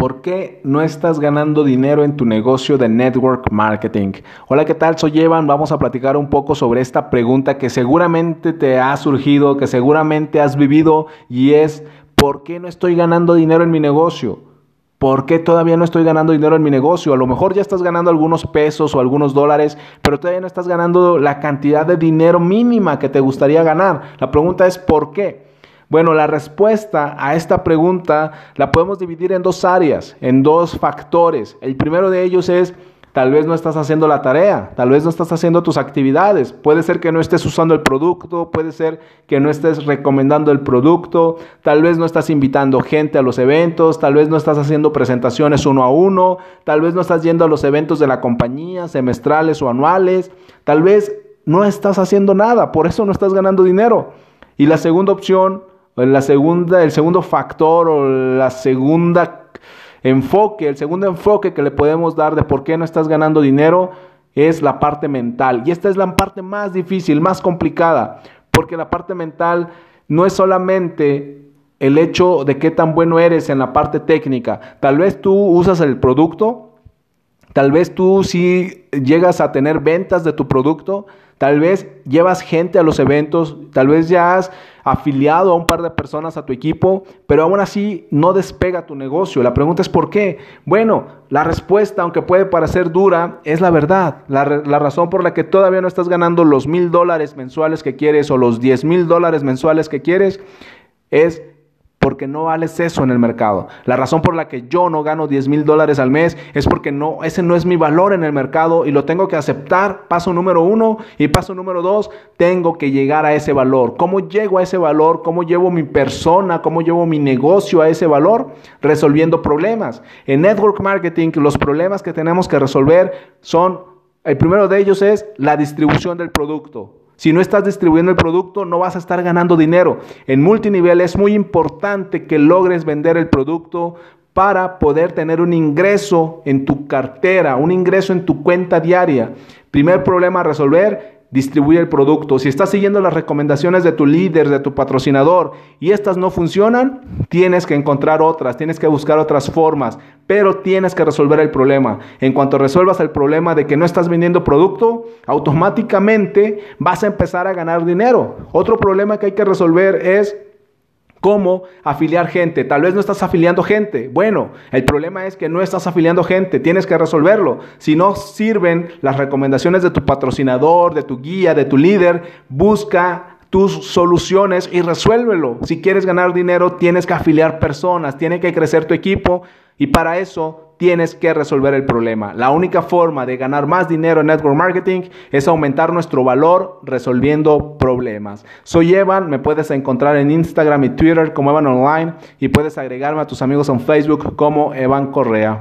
¿Por qué no estás ganando dinero en tu negocio de network marketing? Hola, ¿qué tal? Soy Evan. Vamos a platicar un poco sobre esta pregunta que seguramente te ha surgido, que seguramente has vivido y es ¿por qué no estoy ganando dinero en mi negocio? ¿Por qué todavía no estoy ganando dinero en mi negocio? A lo mejor ya estás ganando algunos pesos o algunos dólares, pero todavía no estás ganando la cantidad de dinero mínima que te gustaría ganar. La pregunta es ¿por qué? Bueno, la respuesta a esta pregunta la podemos dividir en dos áreas, en dos factores. El primero de ellos es, tal vez no estás haciendo la tarea, tal vez no estás haciendo tus actividades, puede ser que no estés usando el producto, puede ser que no estés recomendando el producto, tal vez no estás invitando gente a los eventos, tal vez no estás haciendo presentaciones uno a uno, tal vez no estás yendo a los eventos de la compañía, semestrales o anuales, tal vez no estás haciendo nada, por eso no estás ganando dinero. Y la segunda opción la segunda, el segundo factor o la segunda enfoque, el segundo enfoque que le podemos dar de por qué no estás ganando dinero es la parte mental. Y esta es la parte más difícil, más complicada, porque la parte mental no es solamente el hecho de qué tan bueno eres en la parte técnica. Tal vez tú usas el producto, tal vez tú sí llegas a tener ventas de tu producto, Tal vez llevas gente a los eventos, tal vez ya has afiliado a un par de personas a tu equipo, pero aún así no despega tu negocio. La pregunta es ¿por qué? Bueno, la respuesta, aunque puede parecer dura, es la verdad. La, razón por la que todavía no estás ganando los mil dólares mensuales que quieres o los diez mil dólares mensuales que quieres es porque no vales eso en el mercado. La razón por la que yo no gano 10 mil dólares al mes es porque no, ese no es mi valor en el mercado y lo tengo que aceptar. Paso número uno y paso número dos, tengo que llegar a ese valor. ¿Cómo llego a ese valor? ¿Cómo llevo mi persona? ¿Cómo llevo mi negocio a ese valor? Resolviendo problemas. En network marketing, los problemas que tenemos que resolver son, el primero de ellos es la distribución del producto. Si no estás distribuyendo el producto, no vas a estar ganando dinero. En multinivel es muy importante que logres vender el producto para poder tener un ingreso en tu cartera, un ingreso en tu cuenta diaria. Primer problema a resolver, distribuye el producto. Si estás siguiendo las recomendaciones de tu líder, de tu patrocinador y estas no funcionan, tienes que encontrar otras, tienes que buscar otras formas, pero tienes que resolver el problema. En cuanto resuelvas el problema de que no estás vendiendo producto, automáticamente vas a empezar a ganar dinero. Otro problema que hay que resolver es ¿Cómo afiliar gente? Tal vez no estás afiliando gente. Bueno, el problema es que no estás afiliando gente. Tienes que resolverlo. Si no sirven las recomendaciones de tu patrocinador, de tu guía, de tu líder, busca tus soluciones y resuélvelo. Si quieres ganar dinero, tienes que afiliar personas, tiene que crecer tu equipo y para eso tienes que resolver el problema. La única forma de ganar más dinero en network marketing es aumentar nuestro valor resolviendo problemas. Soy Evan, me puedes encontrar en Instagram y Twitter como Evan Online y puedes agregarme a tus amigos en Facebook como Evan Correa.